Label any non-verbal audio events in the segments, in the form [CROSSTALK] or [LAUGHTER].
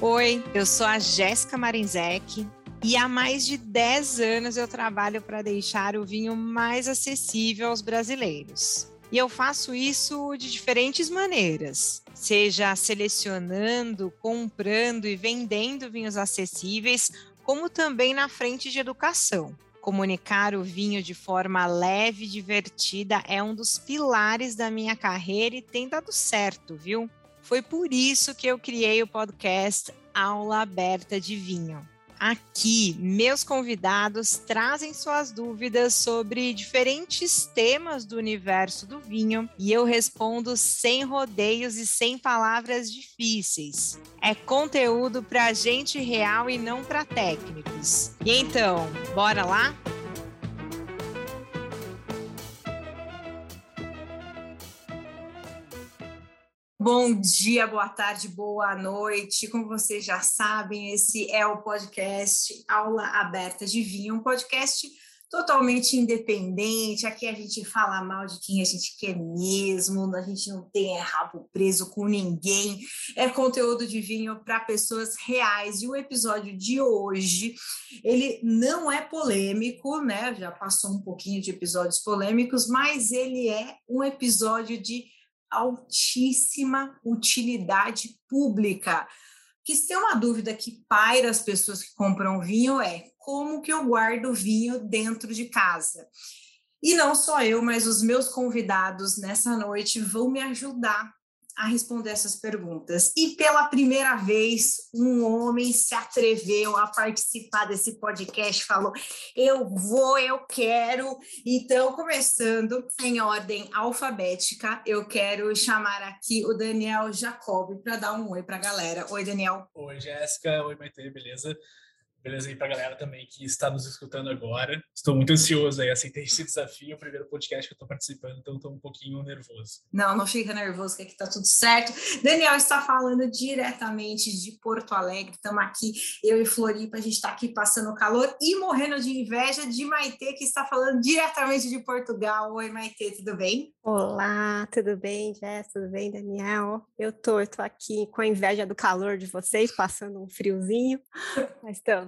Oi, eu sou a Jéssica Marinzec e há mais de 10 anos eu trabalho para deixar o vinho mais acessível aos brasileiros. E eu faço isso de diferentes maneiras, seja selecionando, comprando e vendendo vinhos acessíveis, como também na frente de educação. Comunicar o vinho de forma leve e divertida é um dos pilares da minha carreira e tem dado certo, viu? Foi por isso que eu criei o podcast Aula Aberta de Vinho. Aqui, meus convidados trazem suas dúvidas sobre diferentes temas do universo do vinho e eu respondo sem rodeios e sem palavras difíceis. É conteúdo para gente real e não para técnicos. E então, bora lá? Bom dia, boa tarde, boa noite. Como vocês já sabem, esse é o podcast Aula Aberta de Vinho, um podcast totalmente independente. Aqui a gente fala mal de quem a gente quer mesmo, a gente não tem rabo preso com ninguém. É conteúdo de vinho para pessoas reais. E o episódio de hoje, ele não é polêmico, né? Já passou um pouquinho de episódios polêmicos, mas ele é um episódio de altíssima utilidade pública. Que se tem uma dúvida que paira as pessoas que compram vinho é como que eu guardo vinho dentro de casa? E não só eu, mas os meus convidados nessa noite vão me ajudar a responder essas perguntas. E pela primeira vez, um homem se atreveu a participar desse podcast, falou: eu vou, eu quero. Então, começando em ordem alfabética, eu quero chamar aqui o Daniel Jacob para dar um oi para a galera. Oi, Daniel. Oi, Jéssica. Oi, Maite, beleza? Beleza aí para a galera também que está nos escutando agora. Estou muito ansioso aí, aceitei esse desafio, o primeiro podcast que eu estou participando, então estou um pouquinho nervoso. Não, não fica nervoso, que aqui está tudo certo. Daniel está falando diretamente de Porto Alegre, estamos aqui, eu e Floripa, a gente está aqui passando calor e morrendo de inveja de Maitê, que está falando diretamente de Portugal. Oi, Maitê, tudo bem? Olá, tudo bem, Jess? Tudo bem, Daniel? Eu tô, eu tô aqui com a inveja do calor de vocês, passando um friozinho, mas estamos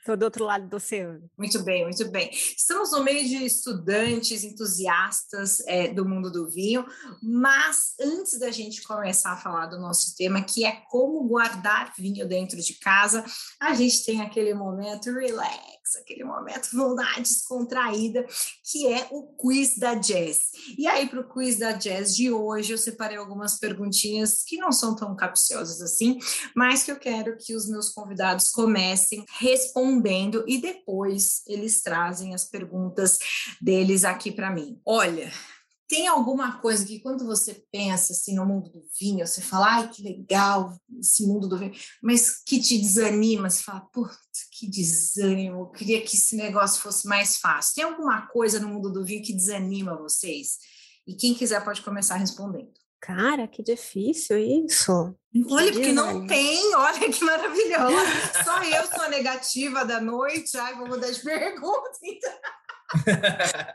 Estou do outro lado do oceano. Muito bem, muito bem. Estamos no meio de estudantes, entusiastas é, do mundo do vinho, mas antes da gente começar a falar do nosso tema, que é como guardar vinho dentro de casa, a gente tem aquele momento relax, aquele momento vontade descontraída, que é o quiz da Jazz. E aí, para o quiz da Jazz de hoje, eu separei algumas perguntinhas que não são tão capciosas assim, mas que eu quero que os meus convidados comecem respondendo respondendo e depois eles trazem as perguntas deles aqui para mim. Olha, tem alguma coisa que quando você pensa assim no mundo do vinho, você fala, ai, que legal esse mundo do vinho, mas que te desanima, você fala, puta, que desânimo, eu queria que esse negócio fosse mais fácil. Tem alguma coisa no mundo do vinho que desanima vocês? E quem quiser pode começar respondendo. Cara, que difícil isso. Olha, porque não tem, olha que maravilhosa. Só eu sou a negativa da noite. Ai, vou mudar de [LAUGHS] pergunta. Então.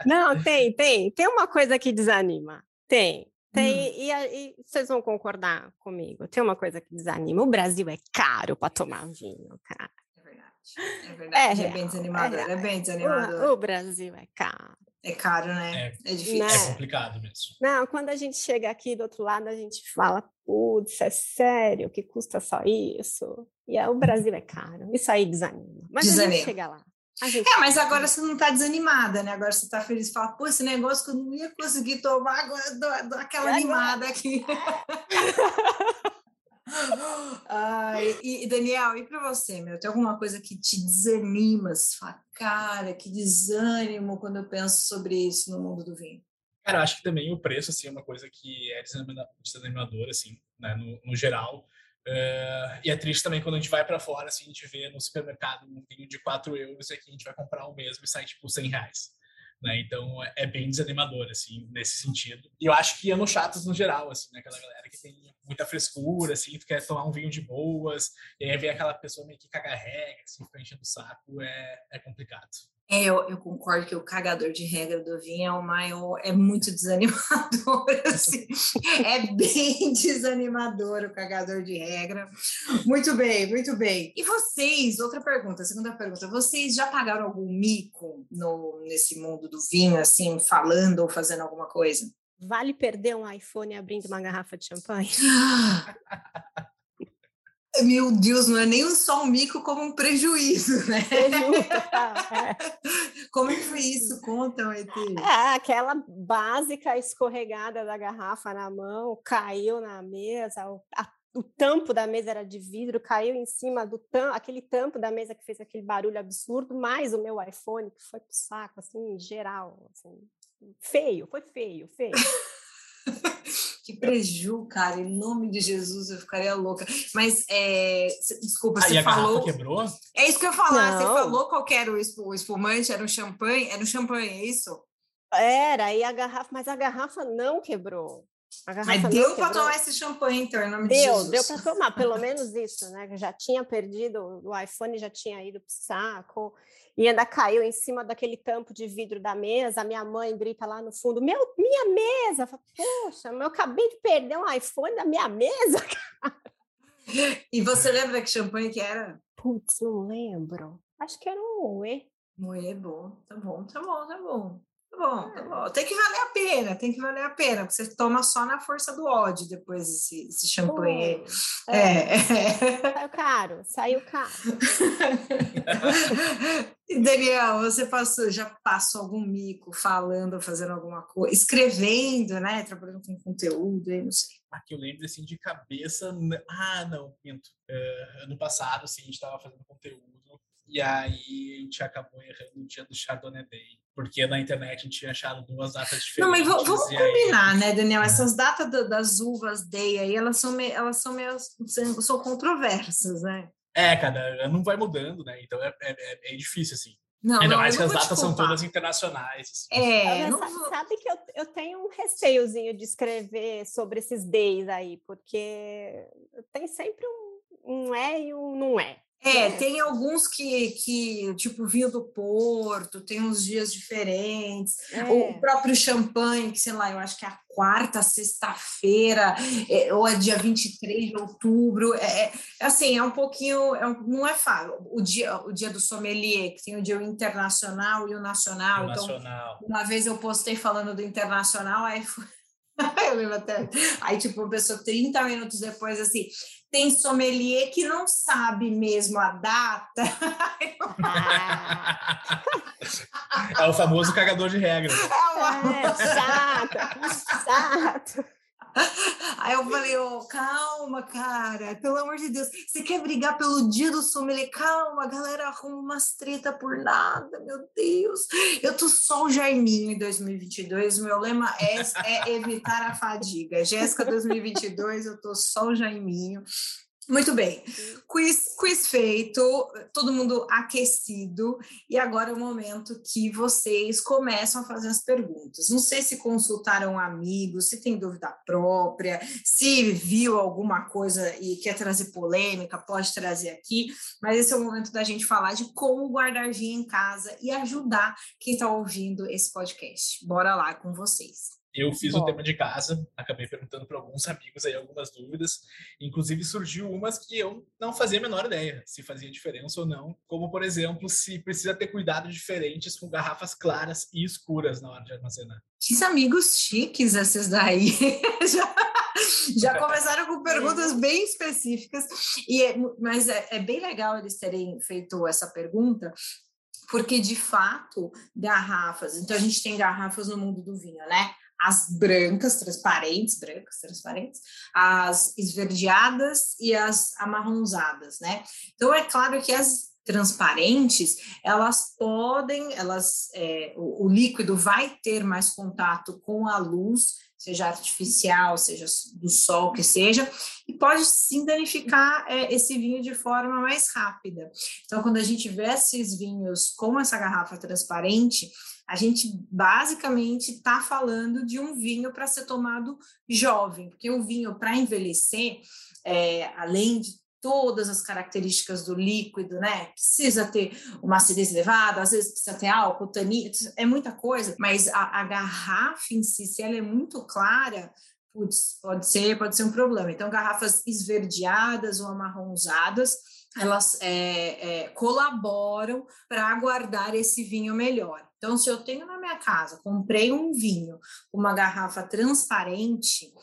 Não, tem, tem. Tem uma coisa que desanima. Tem. Tem, hum. e, e, vocês vão concordar comigo. Tem uma coisa que desanima. O Brasil é caro para tomar vinho, cara. É verdade. É verdade. É, é bem desanimador. É, é bem desanimador. O, o Brasil é caro. É caro, né? É, é difícil. É complicado mesmo. Não, quando a gente chega aqui do outro lado, a gente fala, putz, é sério que custa só isso? E é, o Brasil é caro. Isso aí desanima. Mas desanima. a gente chega lá. Gente... É, mas agora você não está desanimada, né? Agora você está feliz e fala, pô, esse negócio que eu não ia conseguir tomar, agora dou, aquela é animada aqui. [LAUGHS] Ai, e Daniel, e para você, meu? Tem alguma coisa que te desanima? Cara, que desânimo quando eu penso sobre isso no mundo do vinho. Cara, acho que também o preço, assim, é uma coisa que é desanimador, assim, né, no, no geral. Uh, e é triste também quando a gente vai para fora, assim, a gente vê no supermercado um vinho de 4 euros e aqui a gente vai comprar o mesmo e sai, tipo, 100 reais. Né? Então é, é bem desanimador, assim, nesse sentido. E eu acho que anos chatos no geral, assim, né? Aquela galera que tem muita frescura, assim, tu quer tomar um vinho de boas, e aí vem aquela pessoa meio que caga regra, assim, fica enchendo o saco, é, é complicado. É, eu, eu, concordo que o cagador de regra do vinho é o maior, é muito desanimador, [LAUGHS] assim, é bem [LAUGHS] desanimador o cagador de regra. Muito bem, muito bem. E vocês, outra pergunta, segunda pergunta, vocês já pagaram algum mico no, nesse mundo do vinho, assim, falando ou fazendo alguma coisa? Vale perder um iPhone abrindo uma garrafa de champanhe? [GASPS] [LAUGHS] Meu Deus, não é nem só um mico, como um prejuízo, [LAUGHS] né? é. Como é que foi isso? Conta, Maite. É, aquela básica escorregada da garrafa na mão, caiu na mesa, o, a, o tampo da mesa era de vidro, caiu em cima do tampo, aquele tampo da mesa que fez aquele barulho absurdo, mais o meu iPhone, que foi pro saco, assim, em geral. Assim, feio, foi feio, feio. [LAUGHS] que preju, cara, em nome de Jesus eu ficaria louca. Mas, é, desculpa, ah, você falou... quebrou? É isso que eu ia falar, Não. você falou qual era o espumante, era um champanhe? Era um champanhe, é isso? Era, e a garrafa, mas a garrafa não quebrou. Mas deu para tomar esse champanhe, então, em nome deu, de Jesus. Deu para tomar, pelo menos isso, né? Já tinha perdido, o iPhone já tinha ido para o saco e ainda caiu em cima daquele tampo de vidro da mesa. A minha mãe grita lá no fundo: Meu, minha mesa! Falo, Poxa, eu acabei de perder um iPhone da minha mesa, [LAUGHS] cara. E você lembra que champanhe que era? Putz, não lembro. Acho que era um Moe. Moe, bom. Tá bom, tá bom, tá bom. Tá bom, tá bom. Tem que valer a pena, tem que valer a pena, porque você toma só na força do ódio depois esse, esse champanhe. é. é. Saiu caro, saiu caro. [LAUGHS] Daniel, você passou, já passou algum mico falando, fazendo alguma coisa, escrevendo, né? Trabalhando com conteúdo, aí, não sei. Aqui eu lembro assim de cabeça. Ah, não, minto. Uh, ano passado, assim, a gente estava fazendo conteúdo e aí a gente acabou errando o dia do Chardonnay Day porque na internet a gente tinha achado duas datas diferentes. Não, mas vamos combinar, aí... né, Daniel? É. Essas datas do, das uvas day aí, elas são meio, elas são meio são controversas, né? É, cara, não vai mudando, né? Então é, é, é difícil, assim. Não, Ainda não, mais que as datas são todas internacionais. Assim. É, não... sabe que eu, eu tenho um receiozinho de escrever sobre esses days aí, porque tem sempre um, um é e um não é. É, tem alguns que, que, tipo, vinho do Porto, tem uns dias diferentes. É. O próprio champanhe, que sei lá, eu acho que é a quarta sexta-feira, é, ou é dia 23 de outubro. É, é assim, é um pouquinho, é um, não é fácil. O dia, o dia do sommelier, que tem o dia internacional e o nacional. O então, nacional. uma vez eu postei falando do internacional, aí foi. [LAUGHS] eu lembro até. Aí, tipo, uma pessoa 30 minutos depois, assim, tem sommelier que não sabe mesmo a data. é o famoso cagador de regra. É, é chato, chato. Aí eu falei, oh, calma, cara, pelo amor de Deus, você quer brigar pelo dia do sommelier? Calma, a galera arruma umas treta por nada, meu Deus. Eu tô só o Jaiminho em 2022, meu lema é, é evitar a fadiga. Jéssica 2022, eu tô só o Jaiminho. Muito bem, quiz, quiz feito, todo mundo aquecido, e agora é o momento que vocês começam a fazer as perguntas. Não sei se consultaram amigos, se tem dúvida própria, se viu alguma coisa e quer trazer polêmica, pode trazer aqui, mas esse é o momento da gente falar de como guardar vinho em casa e ajudar quem está ouvindo esse podcast. Bora lá com vocês. Eu fiz Bom. o tema de casa, acabei perguntando para alguns amigos aí algumas dúvidas, inclusive surgiu umas que eu não fazia a menor ideia se fazia diferença ou não, como por exemplo, se precisa ter cuidado diferentes com garrafas claras e escuras na hora de armazenar. Que amigos chiques esses daí. [LAUGHS] já, já começaram com [LAUGHS] perguntas bem específicas, e é, mas é, é bem legal eles terem feito essa pergunta, porque de fato garrafas, então a gente tem garrafas no mundo do vinho, né? As brancas, transparentes, brancas, transparentes, as esverdeadas e as amarronzadas, né? Então é claro que as transparentes, elas podem, elas, é, o, o líquido vai ter mais contato com a luz, seja artificial, seja do sol, que seja, e pode sim danificar é, esse vinho de forma mais rápida. Então, quando a gente vê esses vinhos com essa garrafa transparente, a gente basicamente está falando de um vinho para ser tomado jovem, porque o vinho para envelhecer, é, além de todas as características do líquido, né? Precisa ter uma acidez elevada, às vezes precisa ter álcool, tanino, é muita coisa, mas a, a garrafa em si, se ela é muito clara, putz, pode ser, pode ser um problema. Então, garrafas esverdeadas ou amarronzadas, elas é, é, colaboram para guardar esse vinho melhor. Então, se eu tenho na minha casa, comprei um vinho, uma garrafa transparente,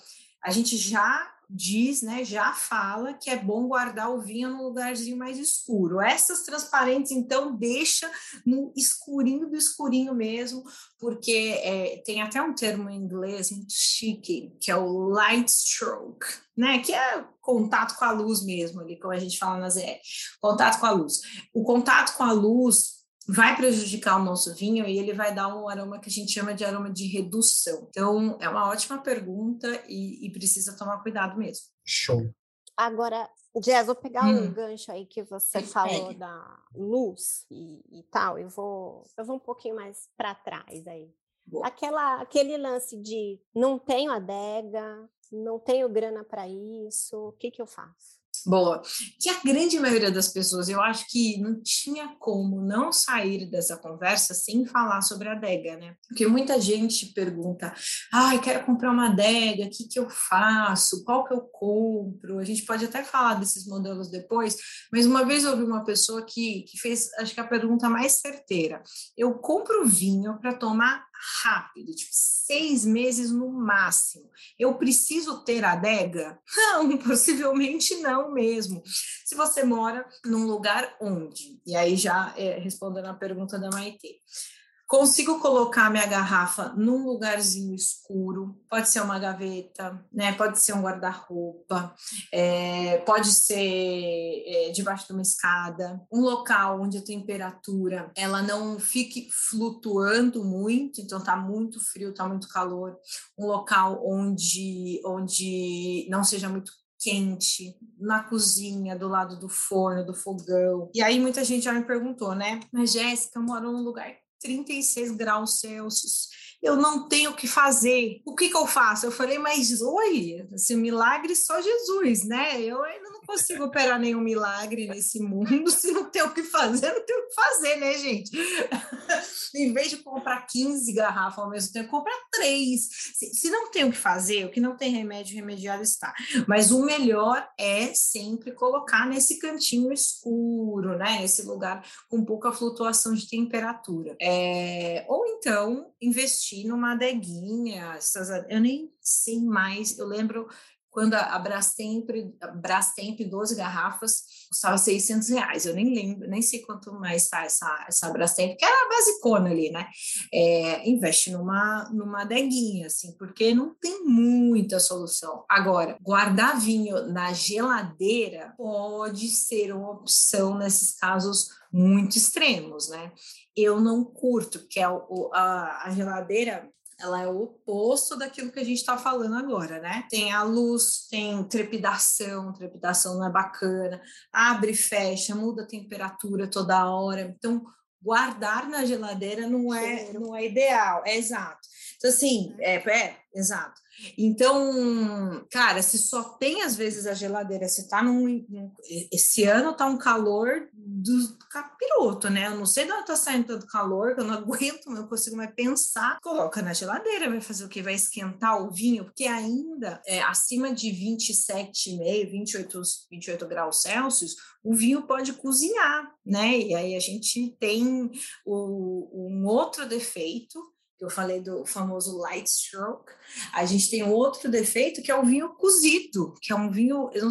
a gente já diz, né, já fala que é bom guardar o vinho no lugarzinho mais escuro. Essas transparentes, então, deixa no escurinho do escurinho mesmo, porque é, tem até um termo em inglês muito chique, que é o light stroke, né, que é contato com a luz mesmo, ali, como a gente fala na ZR, contato com a luz. O contato com a luz vai prejudicar o nosso vinho e ele vai dar um aroma que a gente chama de aroma de redução. Então, é uma ótima pergunta e, e precisa tomar cuidado mesmo. Show. Agora, Jazz, vou pegar hum. um gancho aí que você falou da luz e, e, tal. Eu vou, eu vou um pouquinho mais para trás aí. Boa. Aquela, aquele lance de não tenho adega, não tenho grana para isso, o que, que eu faço? Boa. Que a grande maioria das pessoas, eu acho que não tinha como não sair dessa conversa sem falar sobre a adega, né? Porque muita gente pergunta: ai, quero comprar uma adega, o que, que eu faço? Qual que eu compro? A gente pode até falar desses modelos depois, mas uma vez eu ouvi uma pessoa que, que fez, acho que a pergunta mais certeira: eu compro vinho para tomar rápido, tipo seis meses no máximo. Eu preciso ter adega? [LAUGHS] Não, possivelmente não mesmo. Se você mora num lugar onde, e aí já é, respondendo a pergunta da Maite, Consigo colocar minha garrafa num lugarzinho escuro, pode ser uma gaveta, né? Pode ser um guarda-roupa, é, pode ser é, debaixo de uma escada, um local onde a temperatura ela não fique flutuando muito, então tá muito frio, tá muito calor, um local onde onde não seja muito quente, na cozinha, do lado do forno, do fogão. E aí muita gente já me perguntou, né? Mas Jéssica, eu moro num lugar 36 graus Celsius. Eu não tenho o que fazer. O que, que eu faço? Eu falei, mas oi, esse milagre só Jesus, né? Eu ainda consigo operar nenhum milagre nesse mundo. Se não tem o que fazer, não tem o que fazer, né, gente? em vez de comprar 15 garrafas ao mesmo tempo, compra três. Se, se, não tem o que fazer, o que não tem remédio, remediado está. Mas o melhor é sempre colocar nesse cantinho escuro, né? Nesse lugar com pouca flutuação de temperatura. É, ou então investir numa adeguinha. Essas, eu nem sei mais, eu lembro quando a Brastemp, a Brastemp 12 garrafas custava 600 reais, eu nem lembro, nem sei quanto mais está essa, essa Brastemp, que era a basicona ali, né? É, investe numa, numa adeguinha, assim, porque não tem muita solução. Agora, guardar vinho na geladeira pode ser uma opção nesses casos muito extremos, né? Eu não curto, que é o, a, a geladeira ela é o oposto daquilo que a gente está falando agora, né? Tem a luz, tem trepidação, trepidação não é bacana, abre e fecha, muda a temperatura toda hora. Então, guardar na geladeira não é, não é ideal, é exato. Então, assim, é, é exato. Então, cara, se só tem às vezes a geladeira, você tá num. Esse ano tá um calor do capiroto, né? Eu não sei de onde tá saindo tanto calor, que eu não [LAUGHS] aguento, não consigo mais pensar. Coloca na geladeira, vai fazer o que? Vai esquentar o vinho, porque ainda é, acima de 27,5, 28, 28 graus Celsius, o vinho pode cozinhar, né? E aí a gente tem o, um outro defeito eu falei do famoso light stroke, a gente tem outro defeito que é o vinho cozido, que é um vinho, eu não,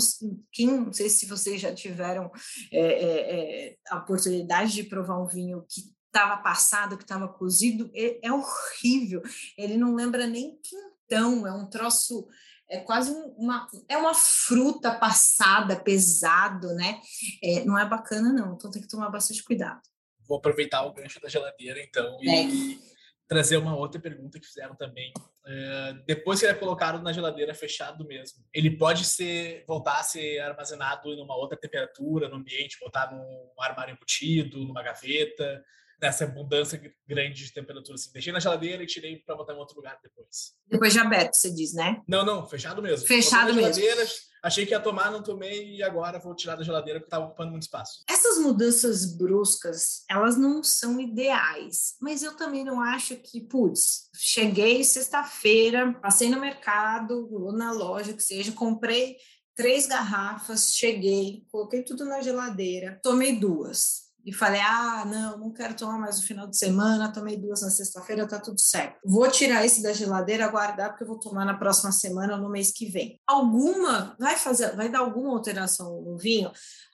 quem, não sei se vocês já tiveram é, é, é a oportunidade de provar um vinho que estava passado, que estava cozido, é, é, horrível, ele não lembra nem quintão, é um troço, é quase uma, é uma fruta passada, pesado, né? É, não é bacana não, então tem que tomar bastante cuidado. Vou aproveitar o gancho da geladeira, então, e é trazer uma outra pergunta que fizeram também. Uh, depois que ele é colocado na geladeira fechado mesmo, ele pode ser voltar a ser armazenado em uma outra temperatura no ambiente, botar num armário embutido, numa gaveta. nessa mudança grande de temperatura. Assim. Deixei na geladeira e tirei para botar em outro lugar depois. Depois de aberto, você diz, né? Não, não, fechado mesmo. Fechado mesmo. Achei que ia tomar, não tomei e agora vou tirar da geladeira porque estava ocupando muito espaço. Essas mudanças bruscas, elas não são ideais, mas eu também não acho que, putz, cheguei sexta-feira, passei no mercado, ou na loja, que seja, comprei três garrafas, cheguei, coloquei tudo na geladeira, tomei duas e falei: ah, não, não quero tomar mais o final de semana, tomei duas na sexta-feira, tá tudo certo. Vou tirar esse da geladeira, guardar, porque eu vou tomar na próxima semana no mês que vem. Alguma vai fazer, vai dar alguma alteração no vinho?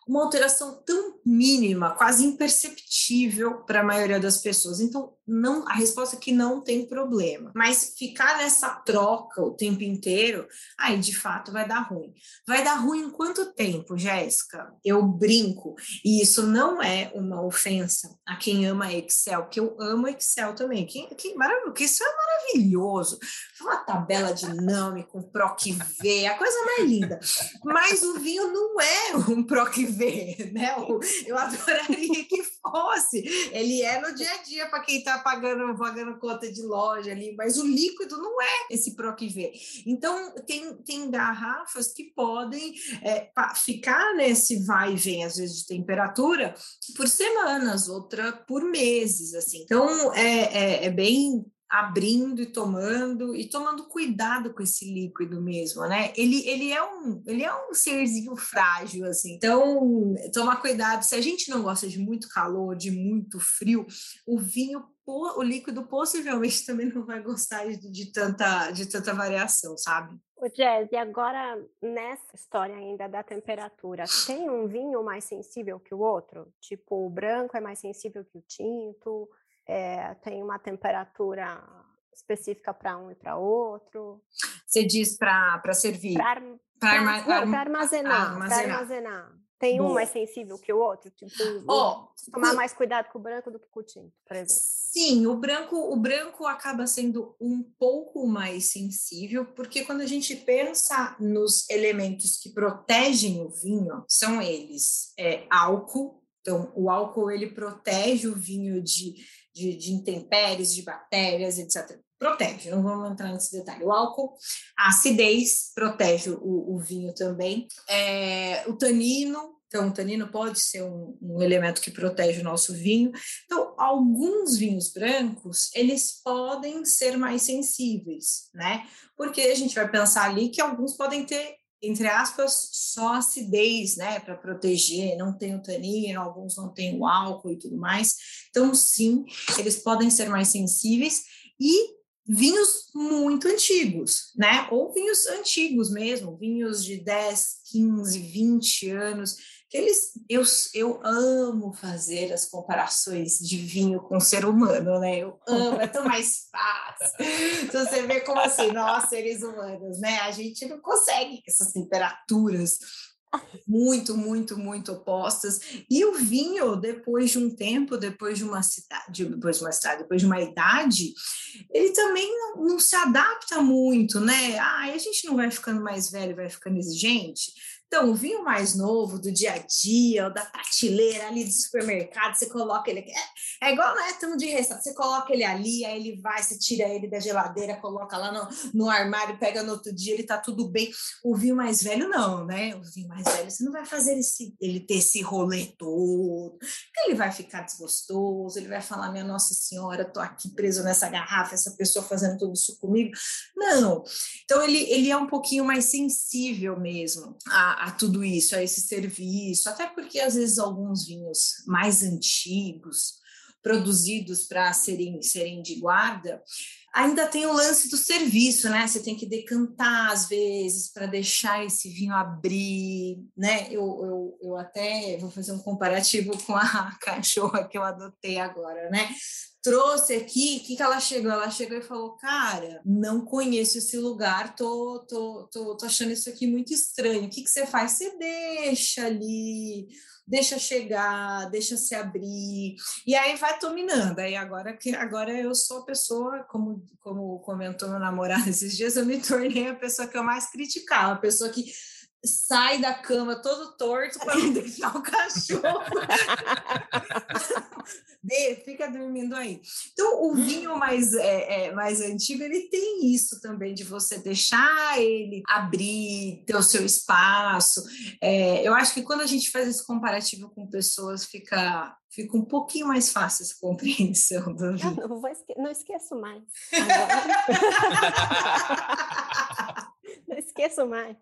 Uma alteração tão mínima, quase imperceptível para a maioria das pessoas. Então, não, a resposta é que não tem problema. Mas ficar nessa troca o tempo inteiro, aí de fato vai dar ruim. Vai dar ruim em quanto tempo, Jéssica? Eu brinco, e isso não é uma ofensa a quem ama Excel, porque eu amo Excel também. Que, que maravilhoso, que isso é maravilhoso. Uma tabela dinâmica, um PROC V, a coisa mais linda. Mas o vinho não é um PROC V, [LAUGHS] né? Eu adoraria que fosse. Ele é no dia a dia para quem está pagando, pagando conta de loja ali, mas o líquido não é esse V. Então, tem, tem garrafas que podem é, ficar nesse vai e vem, às vezes, de temperatura por semanas, outra por meses, assim. Então, é, é, é bem abrindo e tomando e tomando cuidado com esse líquido mesmo, né? Ele, ele é um ele é um serzinho frágil assim. Então, tomar cuidado. Se a gente não gosta de muito calor, de muito frio, o vinho o líquido possivelmente [LAUGHS] também não vai gostar de, de tanta de tanta variação, sabe? O Jazz, e agora nessa história ainda da temperatura, tem um vinho mais sensível que o outro? Tipo, o branco é mais sensível que o tinto? É, tem uma temperatura específica para um e para outro. Você diz para servir? Para arma, armazenar. armazenar. armazenar. Tem Boa. um mais sensível que o outro? Tipo, oh, tomar mais cuidado com o branco do que com o tinto, por exemplo. Sim, o branco, o branco acaba sendo um pouco mais sensível, porque quando a gente pensa nos elementos que protegem o vinho, são eles é, álcool. Então, o álcool ele protege o vinho de de, de intempéries, de bactérias, etc. Protege, não vamos entrar nesse detalhe. O álcool, a acidez protege o, o vinho também. É, o tanino, então, o tanino pode ser um, um, elemento que protege o nosso vinho. Então, alguns vinhos brancos, eles podem ser mais sensíveis, né? Porque a gente vai pensar ali que alguns podem ter entre aspas, só acidez, né, para proteger, não tem o tanino, alguns não têm o álcool e tudo mais. Então, sim, eles podem ser mais sensíveis e vinhos muito antigos, né, ou vinhos antigos mesmo, vinhos de 10, 15, 20 anos, que eles eu, eu amo fazer as comparações de vinho com ser humano, né? Eu amo, é tão mais [LAUGHS] fácil. Então você vê como assim, nós seres humanos, né? A gente não consegue essas temperaturas muito, muito, muito opostas. E o vinho, depois de um tempo, depois de uma cidade, depois de uma cidade, depois de uma idade, ele também não, não se adapta muito, né? Ah, a gente não vai ficando mais velho, vai ficando exigente. Então, o vinho mais novo, do dia a dia, da prateleira ali do supermercado, você coloca ele. É, é igual, né? Estamos de restaurante. Você coloca ele ali, aí ele vai, você tira ele da geladeira, coloca lá no, no armário, pega no outro dia, ele tá tudo bem. O vinho mais velho, não, né? O vinho mais velho, você não vai fazer esse, ele ter esse rolê todo. Ele vai ficar desgostoso, ele vai falar: Minha Nossa Senhora, tô aqui preso nessa garrafa, essa pessoa fazendo tudo isso comigo. Não. Então, ele, ele é um pouquinho mais sensível mesmo a a, tudo isso, a esse serviço, até porque às vezes alguns vinhos mais antigos, produzidos para serem, serem de guarda, ainda tem o lance do serviço, né? Você tem que decantar às vezes para deixar esse vinho abrir, né? Eu, eu, eu até vou fazer um comparativo com a [LAUGHS] cachorra que eu adotei agora, né? Trouxe aqui, o que, que ela chegou? Ela chegou e falou, cara, não conheço esse lugar, tô, tô, tô, tô achando isso aqui muito estranho. O que, que você faz? Você deixa ali, deixa chegar, deixa se abrir, e aí vai dominando. Aí agora que agora eu sou a pessoa, como, como comentou meu namorado [LAUGHS] esses dias, eu me tornei a pessoa que eu mais criticava, a pessoa que sai da cama todo torto para não [LAUGHS] deixar o cachorro. [LAUGHS] De, fica dormindo aí. Então, o vinho mais, é, é, mais antigo, ele tem isso também, de você deixar ele abrir, ter o seu espaço. É, eu acho que quando a gente faz esse comparativo com pessoas, fica, fica um pouquinho mais fácil essa compreensão do vinho. Eu não, esque não esqueço mais. [LAUGHS] não esqueço mais.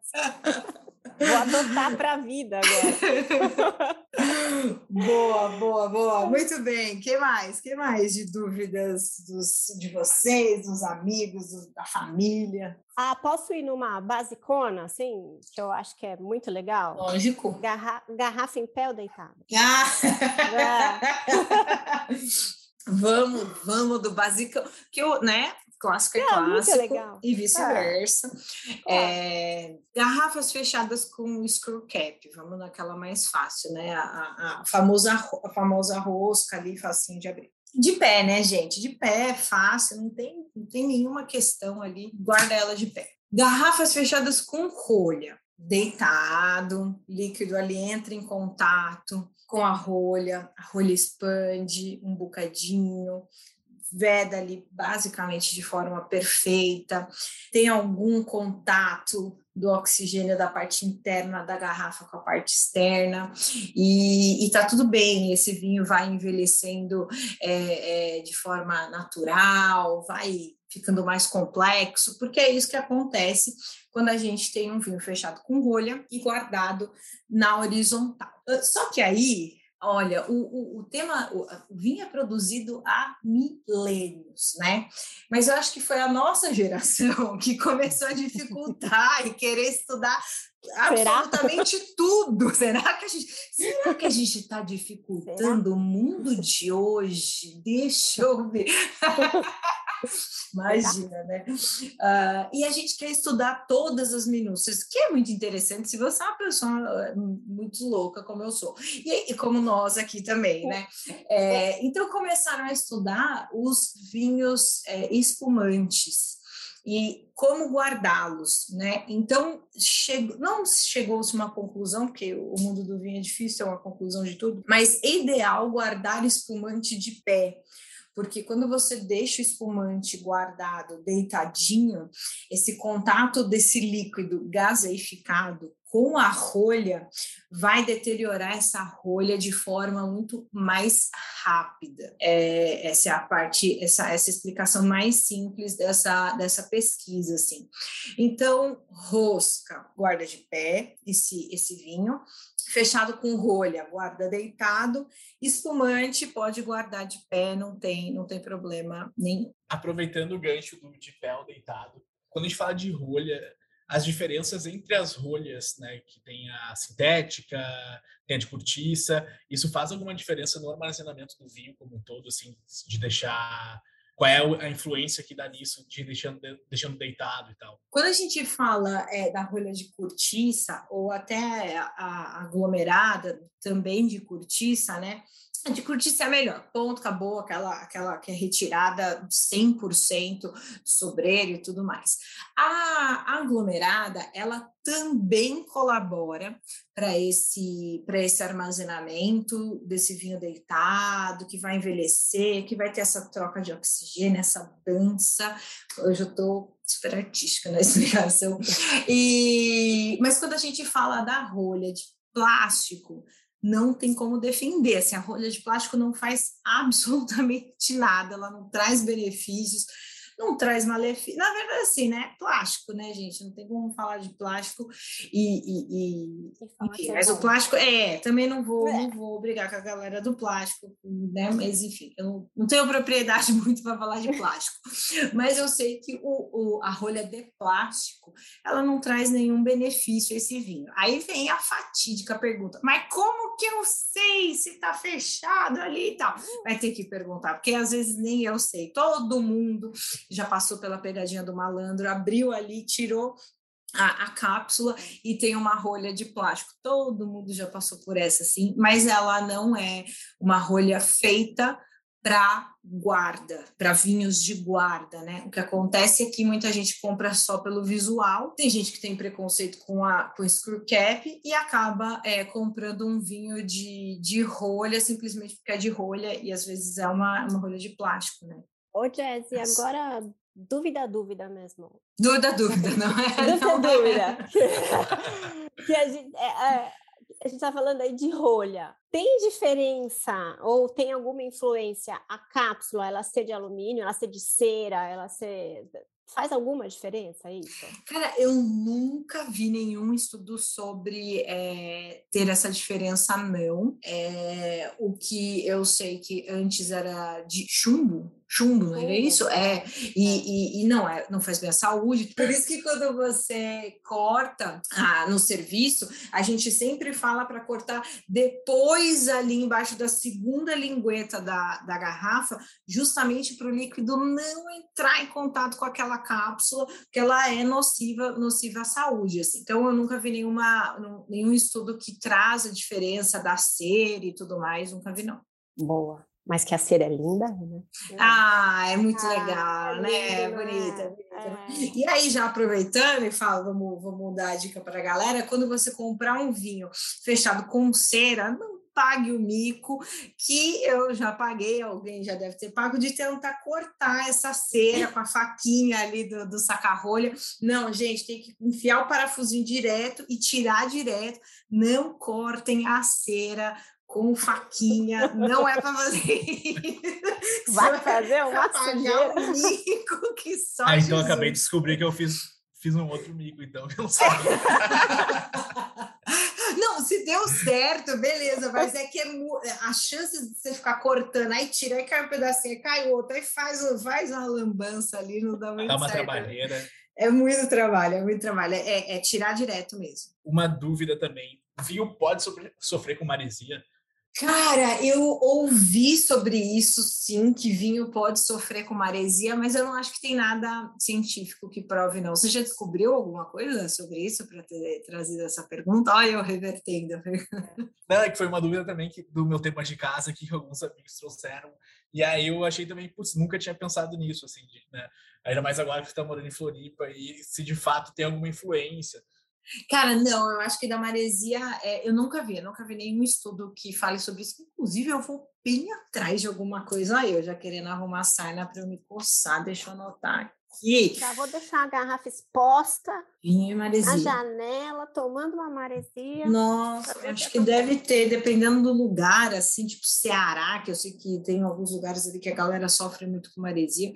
Vou adotar para a vida agora. [LAUGHS] boa, boa, boa. Muito bem. que mais? que mais de dúvidas dos, de vocês, dos amigos, do, da família? Ah, posso ir numa basicona, assim, que eu acho que é muito legal? Lógico. Garra garrafa em pé ou deitada? [LAUGHS] Ah. [LAUGHS] vamos, vamos do basicão. Que eu, né? Clássico é, é clássico e vice-versa. É. É, garrafas fechadas com screw cap, vamos naquela mais fácil, né? A, a, a, famosa, a famosa rosca ali, facinho de abrir. De pé, né, gente? De pé, fácil, não tem, não tem nenhuma questão ali, guarda ela de pé. Garrafas fechadas com rolha, deitado, líquido ali entra em contato com a rolha, a rolha expande um bocadinho, veda ali basicamente de forma perfeita, tem algum contato do oxigênio da parte interna da garrafa com a parte externa, e, está tudo bem, esse vinho vai envelhecendo é, é, de forma natural, vai ficando mais complexo, porque é isso que acontece quando a gente tem um vinho fechado com rolha e guardado na horizontal. Só que aí Olha, o, o, o tema, o, é produzido há milênios, né? Mas eu acho que foi a nossa geração que começou a dificultar e querer estudar [LAUGHS] absolutamente Será? tudo. Será que a gente será que a gente [LAUGHS] está dificultando Será? o mundo de hoje? Deixa eu ver. [LAUGHS] [LAUGHS] Imagina, né? Uh, e a gente quer estudar todas as minúcias, que é muito interessante se você é uma pessoa ah, muito louca, como eu sou, e, e como nós aqui também, né? É, então começaram a estudar os vinhos é, espumantes e como guardá-los, né? Então, chegou, não chegou-se uma conclusão, porque o mundo do vinho é difícil, é uma conclusão de tudo, mas é ideal guardar espumante de pé, porque quando você deixa o espumante guardado, deitadinho, esse contato desse líquido gaseificado com a rolha vai deteriorar essa rolha de forma muito mais rápida. É, essa é a parte, essa, essa explicação mais simples dessa, dessa pesquisa, assim. Então, rosca, guarda de pé, esse, esse vinho, fechado com rolha, guarda deitado, espumante pode guardar de pé, não tem, não tem problema nenhum. Aproveitando o gancho do de pé ou deitado, quando a gente fala de rolha, as diferenças entre as rolhas, né, que tem a sintética, tem a de cortiça, isso faz alguma diferença no armazenamento do vinho como um todo, assim, de deixar qual é a influência que dá nisso, de deixando, deixando deitado e tal. Quando a gente fala é, da rolha de cortiça, ou até a, a aglomerada também de cortiça, né? A de cortiça é melhor, ponto, acabou, aquela, aquela que é retirada 100% do sobreiro e tudo mais. A aglomerada, ela também colabora para esse, esse armazenamento desse vinho deitado, que vai envelhecer, que vai ter essa troca de oxigênio, essa dança. Hoje eu estou super artística na [LAUGHS] explicação. E, mas quando a gente fala da rolha de plástico, não tem como defender. Assim, a rolha de plástico não faz [LAUGHS] absolutamente nada, ela não traz benefícios não traz malefício. Na verdade, assim, né? Plástico, né, gente? Não tem como falar de plástico e. e, e enfim, mas o plástico, é, também não vou, é. não vou brigar com a galera do plástico, né? Mas, enfim, eu não tenho propriedade [LAUGHS] muito para falar de plástico. mas eu sei que o, o, a rolha de plástico, ela não traz nenhum benefício a esse vinho. Aí vem a fatídica pergunta: mas como que eu sei se está fechado ali e tal? Vai ter que perguntar, porque às vezes nem eu sei. Todo mundo já passou pela pegadinha do malandro, abriu ali, tirou a, a, cápsula e tem uma rolha de plástico. Todo mundo já passou por essa, assim, mas ela não é uma rolha feita para guarda, para vinhos de guarda, né? O que acontece é que muita gente compra só pelo visual, tem gente que tem preconceito com a com screw cap e acaba é, comprando um vinho de, de rolha simplesmente porque é de rolha e às vezes é uma, uma rolha de plástico, né? Ô, Jazzy, agora dúvida, dúvida mesmo. Dúvida, dúvida, não é? [LAUGHS] dúvida, não dúvida. É. [LAUGHS] que a gente, é, é, a gente está falando aí de rolha. Tem diferença ou tem alguma influência a cápsula, ela ser de alumínio, ela ser de cera, ela ser Faz alguma diferença isso? Cara, eu nunca vi nenhum estudo sobre é, ter essa diferença, não. É, o que eu sei que antes era de chumbo, chumbo, não era isso? É, e, é. e, e, não, é, não faz bem à saúde. Por isso que quando você corta ah, no serviço, a gente sempre fala para cortar depois ali embaixo da segunda lingueta da, da garrafa, justamente para o líquido não entrar em contato com aquela cápsula, que ela é nociva, nociva à saúde. Assim. Então, eu nunca vi nenhuma, nenhum estudo que traz a diferença da cera e tudo mais, nunca vi, não. Boa. Mas que a cera é linda, né? Ah, é muito ah, legal, é né? Lindo, bonita. É. E aí, já aproveitando e falo, vamos, vamos dar a dica para a galera: quando você comprar um vinho fechado com cera, não pague o mico, que eu já paguei, alguém já deve ter pago, de tentar cortar essa cera com a faquinha ali do, do saca-rolha. Não, gente, tem que enfiar o parafusinho direto e tirar direto. Não cortem a cera com faquinha, não é para fazer isso. Vai fazer uma sujeira. um mico que só Ah, então eu acabei de descobrir que eu fiz, fiz um outro mico, então, eu não sabia. [LAUGHS] Não, se deu certo, beleza, mas é que é, a chance de você ficar cortando, aí tira, aí cai um pedacinho, cai outro, aí faz, faz uma lambança ali, não dá muito Dá uma certo. trabalheira. É muito trabalho, é muito trabalho, é, é tirar direto mesmo. Uma dúvida também, vinho pode sofrer, sofrer com maresia? Cara, eu ouvi sobre isso, sim, que vinho pode sofrer com maresia, mas eu não acho que tem nada científico que prove, não. Você já descobriu alguma coisa sobre isso para ter trazido essa pergunta? Olha, eu revertendo. [LAUGHS] Não, é que foi uma dúvida também que, do meu tema de casa que alguns amigos trouxeram. E aí eu achei também, putz, nunca tinha pensado nisso, assim, né? Ainda mais agora que você está morando em Floripa e se de fato tem alguma influência. Cara, não, eu acho que da maresia é, eu nunca vi, eu nunca vi nenhum estudo que fale sobre isso. Inclusive, eu vou bem atrás de alguma coisa aí, eu já querendo arrumar sarna para eu me coçar, deixa eu anotar aqui. Já vou deixar a garrafa exposta Vinho maresia. na janela, tomando uma maresia. Nossa, acho que deve ter, dependendo do lugar, assim, tipo Ceará, que eu sei que tem alguns lugares ali que a galera sofre muito com maresia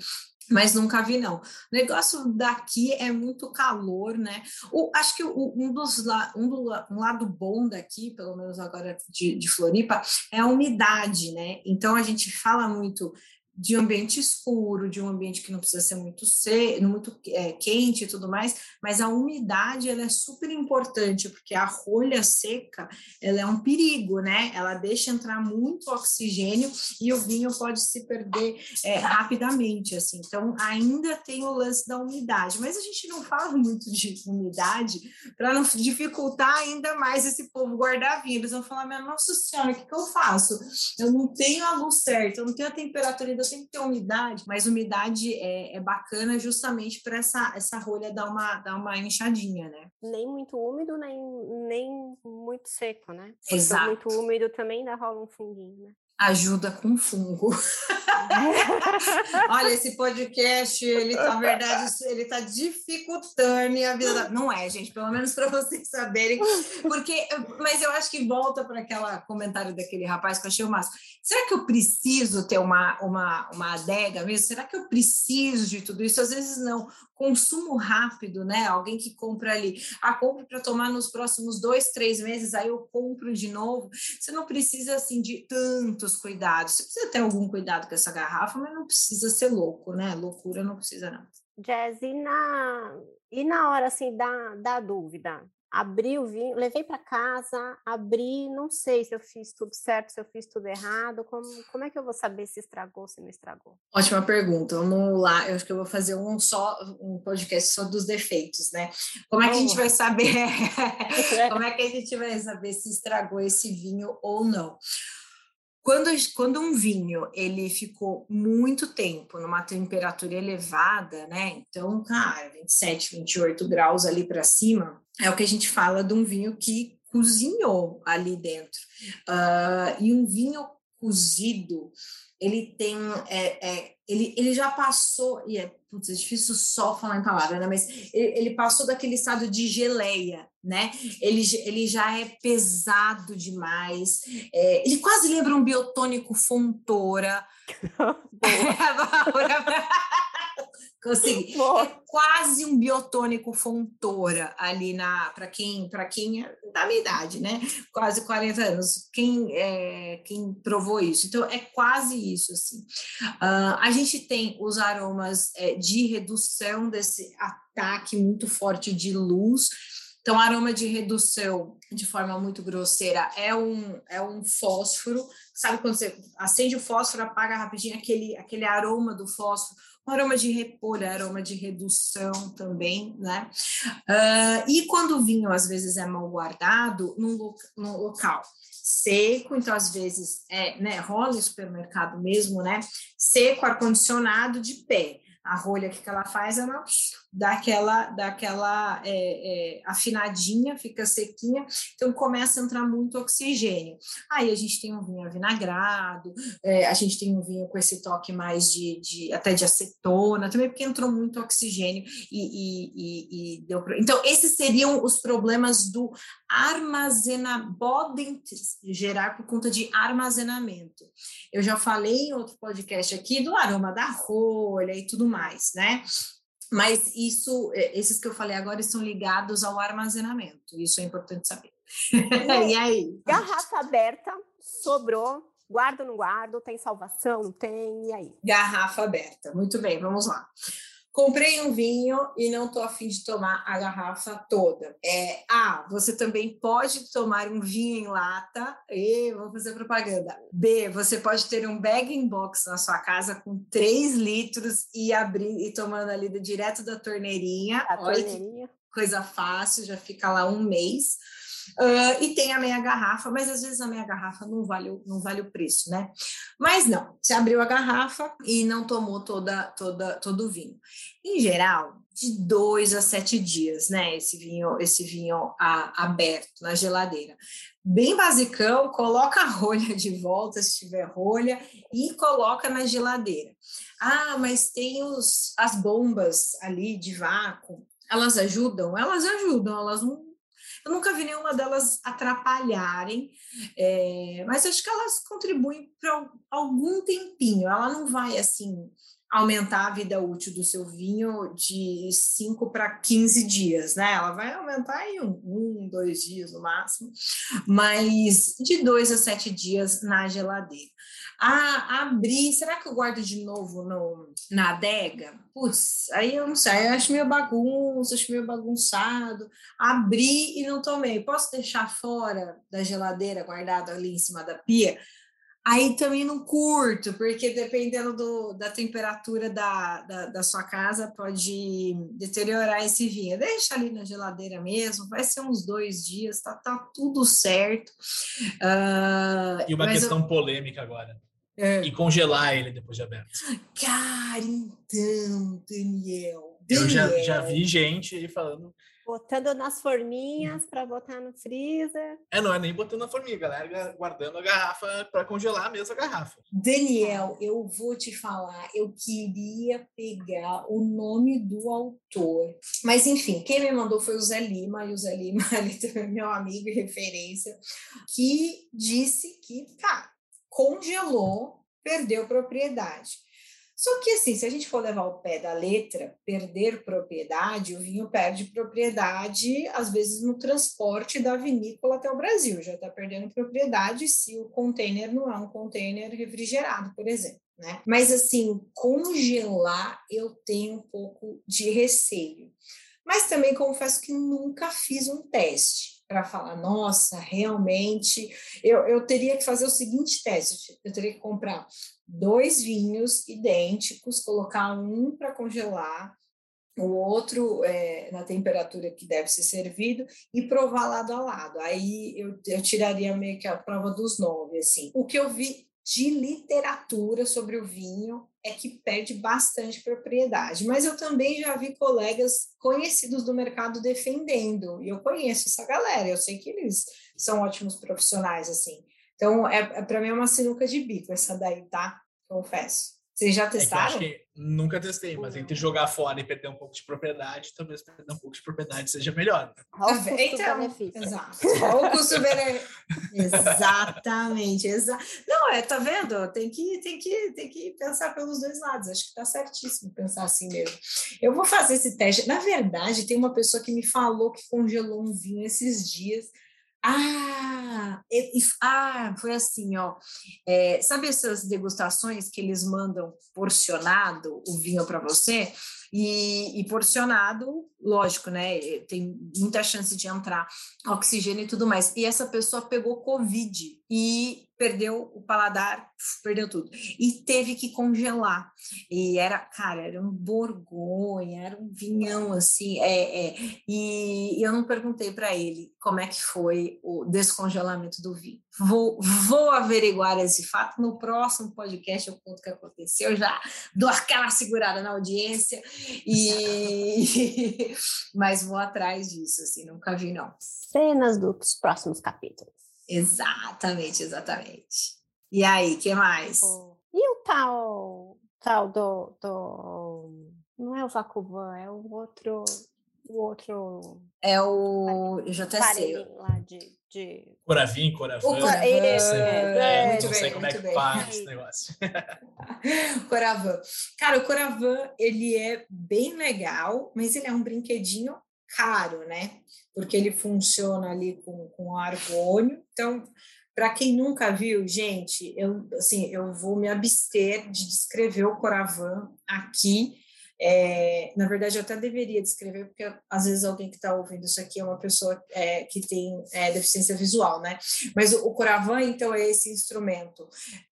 mas nunca vi, não. O negócio daqui é muito calor, né? O, acho que o, um dos um, do, um lado bom daqui, pelo menos agora de, de Floripa, é a umidade, né? Então a gente fala muito de ambiente escuro, de um ambiente que não precisa ser muito, seco, muito é, quente e tudo mais, mas a umidade ela é super importante, porque a rolha seca ela é um perigo, né? Ela deixa entrar muito oxigênio e o vinho pode se perder é, rapidamente, assim. Então, ainda tem o lance da umidade, mas a gente não fala [LAUGHS] muito de umidade para não dificultar ainda mais esse povo guardar vinho. Eles vão falar, minha nossa senhora, o que, que eu faço? Eu não tenho a luz certa, eu não tenho a temperatura sempre ter umidade, mas umidade é, é bacana justamente para essa, essa rolha dar uma, dar uma inchadinha, né? Nem muito úmido, nem, nem muito seco, né? Exato. muito úmido também dá rola um funguinho, né? Ajuda com fungo. [LAUGHS] Olha, esse podcast, ele tá, na verdade, ele tá dificultando a vida. Da... Não é, gente, pelo menos para vocês saberem, porque, mas eu acho que volta para aquele comentário daquele rapaz que eu achei o máximo. Será que eu preciso ter uma, uma, uma adega mesmo? Será que eu preciso de tudo isso? Às vezes não consumo rápido, né? Alguém que compra ali, ah, compro para tomar nos próximos dois, três meses, aí eu compro de novo. Você não precisa assim de tantos cuidados. Você precisa ter algum cuidado com essa garrafa, mas não precisa ser louco, né? Loucura não precisa não. Jazz, e na, e na hora assim da, da dúvida? Abri o vinho, levei para casa, abri, não sei se eu fiz tudo certo, se eu fiz tudo errado, como, como é que eu vou saber se estragou, se não estragou? Ótima pergunta, vamos lá, eu acho que eu vou fazer um só, um podcast só dos defeitos, né? Como é que a gente vai saber, [LAUGHS] como é que a gente vai saber se estragou esse vinho ou não? Quando, quando um vinho ele ficou muito tempo numa temperatura elevada, né? Então, cara, 27, 28 graus ali para cima, é o que a gente fala de um vinho que cozinhou ali dentro. Uh, e um vinho cozido, ele tem, é, é, ele, ele já passou, e é, putz, é difícil só falar em palavras, né? Mas ele, ele, passou daquele estado de geleia, né? Ele, ele já é pesado demais, é, ele quase lembra um biotônico Fontoura. [LAUGHS] [LAUGHS] Consegui. É quase um biotônico fontora ali na para quem para quem é da minha idade, né? Quase 40 anos. Quem é, quem provou isso? Então é quase isso assim. Uh, a gente tem os aromas é, de redução desse ataque muito forte de luz. Então, aroma de redução, de forma muito grosseira, é um, é um fósforo. Sabe quando você acende o fósforo, apaga rapidinho aquele, aquele aroma do fósforo? aroma de repolho, aroma de redução também, né? Uh, e quando o vinho às vezes é mal guardado num, num local seco, então às vezes é, né, rola em supermercado mesmo, né? Seco, ar-condicionado de pé a rolha que ela faz, ela dá aquela, dá aquela é, é, afinadinha, fica sequinha, então começa a entrar muito oxigênio. Aí a gente tem um vinho avinagrado, é, a gente tem um vinho com esse toque mais de, de até de acetona, também porque entrou muito oxigênio e, e, e, e deu. Então, esses seriam os problemas do armazenamento, podem gerar por conta de armazenamento. Eu já falei em outro podcast aqui do aroma da rolha e tudo mais, né? Mas isso, é, esses que eu falei agora estão ligados ao armazenamento. Isso é importante saber. e aí? [LAUGHS] Garrafa aberta, sobrou, guarda ou não guarda, tem salvação, tem, e aí? Garrafa aberta, muito bem, vamos lá. Comprei um vinho e não estou afim de tomar a garrafa toda. É, A, você também pode tomar um vinho em lata. E vou fazer propaganda. B, você pode ter um bag box na sua casa com 3 litros e abrir e tomando ali direto da torneirinha. A Olha torneirinha. Coisa fácil, já fica lá um mês. Uh, e tem a meia garrafa, mas às vezes a meia garrafa não vale, não vale o preço, né? Mas não, você abriu a garrafa e não tomou toda, toda, todo o vinho. Em geral, de dois a sete dias, né? Esse vinho, esse vinho a, aberto na geladeira. Bem basicão, coloca a rolha de volta, se tiver rolha, e coloca na geladeira. Ah, mas tem os, as bombas ali de vácuo, elas ajudam? Elas ajudam, elas não eu nunca vi nenhuma delas atrapalharem, é, mas acho que elas contribuem para algum tempinho. Ela não vai assim aumentar a vida útil do seu vinho de 5 para 15 dias, né? Ela vai aumentar em um, um, dois dias no máximo, mas de dois a sete dias na geladeira. Ah, abrir, será que eu guardo de novo no, na adega? Putz, aí eu não sei, eu acho meio bagunça, acho meio bagunçado. Abri e não tomei. Posso deixar fora da geladeira, guardado ali em cima da pia? Aí também não curto, porque dependendo do, da temperatura da, da, da, sua casa, pode deteriorar esse vinho. Deixa ali na geladeira mesmo, vai ser uns dois dias, tá, tá tudo certo. Uh, e uma questão eu... polêmica agora. É. E congelar ele depois de aberto. Cara, então, Daniel. Daniel. Eu já, já vi gente aí falando Botando nas forminhas para botar no freezer. É, não é nem botando na forminha, galera guardando a garrafa para congelar mesmo a garrafa. Daniel, eu vou te falar, eu queria pegar o nome do autor. Mas enfim, quem me mandou foi o Zé Lima, e o Zé Lima, [LAUGHS] ele também é meu amigo e referência, que disse que, tá, congelou, perdeu propriedade. Só que, assim, se a gente for levar o pé da letra, perder propriedade, o vinho perde propriedade, às vezes, no transporte da vinícola até o Brasil. Já está perdendo propriedade se o container não é um container refrigerado, por exemplo. Né? Mas, assim, congelar eu tenho um pouco de receio. Mas também confesso que nunca fiz um teste para falar, nossa, realmente, eu, eu teria que fazer o seguinte teste: eu teria que comprar dois vinhos idênticos, colocar um para congelar, o outro é, na temperatura que deve ser servido e provar lado a lado. Aí eu, eu tiraria meio que a prova dos nove, assim. O que eu vi de literatura sobre o vinho é que perde bastante propriedade. Mas eu também já vi colegas conhecidos do mercado defendendo, e eu conheço essa galera, eu sei que eles são ótimos profissionais, assim. Então, é, é para mim é uma sinuca de bico essa daí, tá? Confesso. Vocês já testaram? É nunca testei, mas entre jogar fora e perder um pouco de propriedade, talvez perder um pouco de propriedade seja melhor. Né? Então, exato. o custo-benefício. Exatamente, exa Não, é, tá vendo? Tem que, tem, que, tem que pensar pelos dois lados. Acho que tá certíssimo pensar assim mesmo. Eu vou fazer esse teste. Na verdade, tem uma pessoa que me falou que congelou um vinho esses dias ah, e, ah, foi assim, ó. É, sabe essas degustações que eles mandam porcionado o vinho para você? E, e, porcionado, lógico, né? Tem muita chance de entrar oxigênio e tudo mais. E essa pessoa pegou Covid e perdeu o paladar, perdeu tudo. E teve que congelar. E era, cara, era um borgonha, era um vinhão assim. É, é. E eu não perguntei para ele como é que foi o descongelamento do vinho. Vou, vou averiguar esse fato. No próximo podcast eu conto o que aconteceu. Já dou aquela segurada na audiência. E... [LAUGHS] Mas vou atrás disso, assim, nunca vi, não. Cenas dos próximos capítulos. Exatamente, exatamente. E aí, que mais? E o tal, tal do, do não é o Vacuvan, é o outro, o outro. É o, eu já até sei. Lá de, de... Coravim, Coravan. O Cor... é, é, é, não sei bem, como é que bem. faz esse negócio. [LAUGHS] Coravan. Cara, o Coravan, ele é bem legal, mas ele é um brinquedinho caro, né? Porque ele funciona ali com, com argônio. Então, para quem nunca viu, gente, eu, assim, eu vou me abster de descrever o Coravan aqui. É, na verdade, eu até deveria descrever, porque às vezes alguém que está ouvindo isso aqui é uma pessoa é, que tem é, deficiência visual, né? Mas o, o Coravan, então, é esse instrumento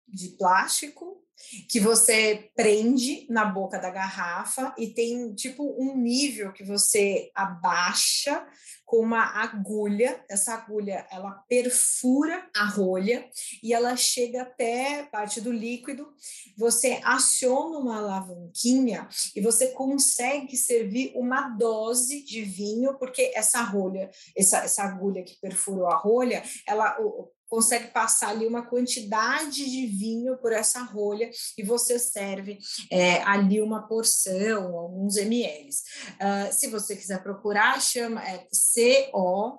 de plástico que você prende na boca da garrafa e tem tipo um nível que você abaixa com uma agulha. Essa agulha ela perfura a rolha e ela chega até parte do líquido. Você aciona uma alavanquinha e você consegue servir uma dose de vinho, porque essa rolha, essa, essa agulha que perfurou a rolha, ela consegue passar ali uma quantidade de vinho por essa rolha e você serve é, ali uma porção, alguns ml. Uh, se você quiser procurar, chama é C-O-R-A-V-I-N.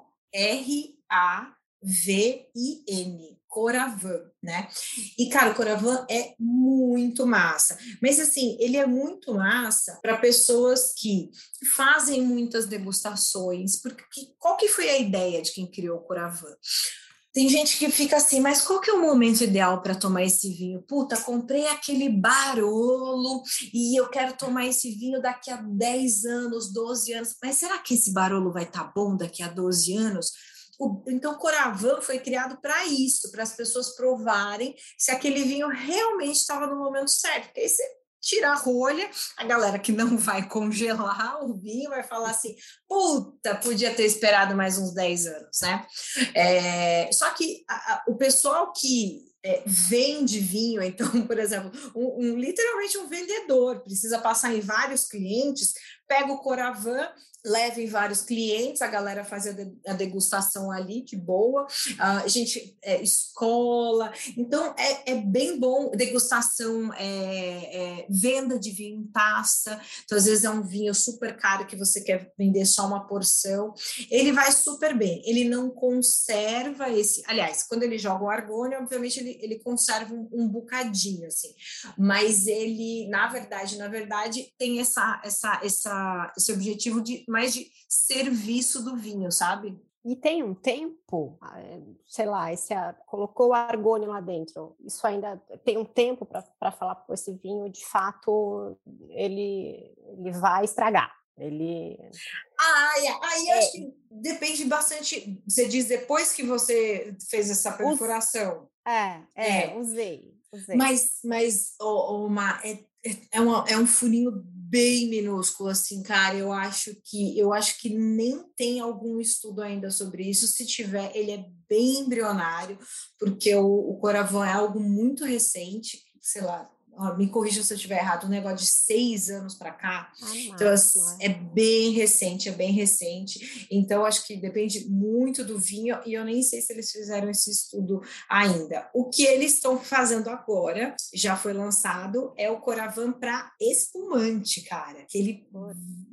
Coravan, né? E, cara, o Coravan é muito massa. Mas, assim, ele é muito massa para pessoas que fazem muitas degustações. Porque qual que foi a ideia de quem criou o Coravan? Tem gente que fica assim, mas qual que é o momento ideal para tomar esse vinho? Puta, comprei aquele Barolo e eu quero tomar esse vinho daqui a 10 anos, 12 anos. Mas será que esse Barolo vai estar tá bom daqui a 12 anos? O, então, Coravan foi criado para isso, para as pessoas provarem se aquele vinho realmente estava no momento certo. Porque aí você tira a rolha, a galera que não vai congelar o vinho vai falar assim: puta, podia ter esperado mais uns 10 anos, né? É, só que a, a, o pessoal que é, vende vinho, então, [LAUGHS] por exemplo, um, um, literalmente um vendedor precisa passar em vários clientes, pega o Coravan levem vários clientes, a galera faz a, degustação ali de boa, a gente é, escola, então é, é, bem bom, degustação, é, é, venda de vinho em taça, então às vezes é um vinho super caro que você quer vender só uma porção, ele vai super bem, ele não conserva esse, aliás, quando ele joga o argônio, obviamente ele, ele conserva um, um bocadinho, assim, mas ele, na verdade, na verdade, tem essa, essa, essa, esse objetivo de mais de serviço do vinho, sabe? E tem um tempo, ah, é, sei lá, esse, colocou o argônio lá dentro, isso ainda tem um tempo para falar para esse vinho, de fato, ele, ele vai estragar. Ele. Ah, aí é. acho que depende bastante. Você diz depois que você fez essa perfuração. É, é, é. usei, usei. Mas, mas oh, oh, uma, é, é, uma, é um furinho bem minúsculo, assim, cara. Eu acho que eu acho que nem tem algum estudo ainda sobre isso. Se tiver, ele é bem embrionário, porque o, o é algo muito recente, sei lá, me corrija se eu estiver errado, um negócio de seis anos para cá. Ah, então, assim, é bem recente, é bem recente. Então, acho que depende muito do vinho, e eu nem sei se eles fizeram esse estudo ainda. O que eles estão fazendo agora, já foi lançado, é o Coravan para espumante, cara. Que ele.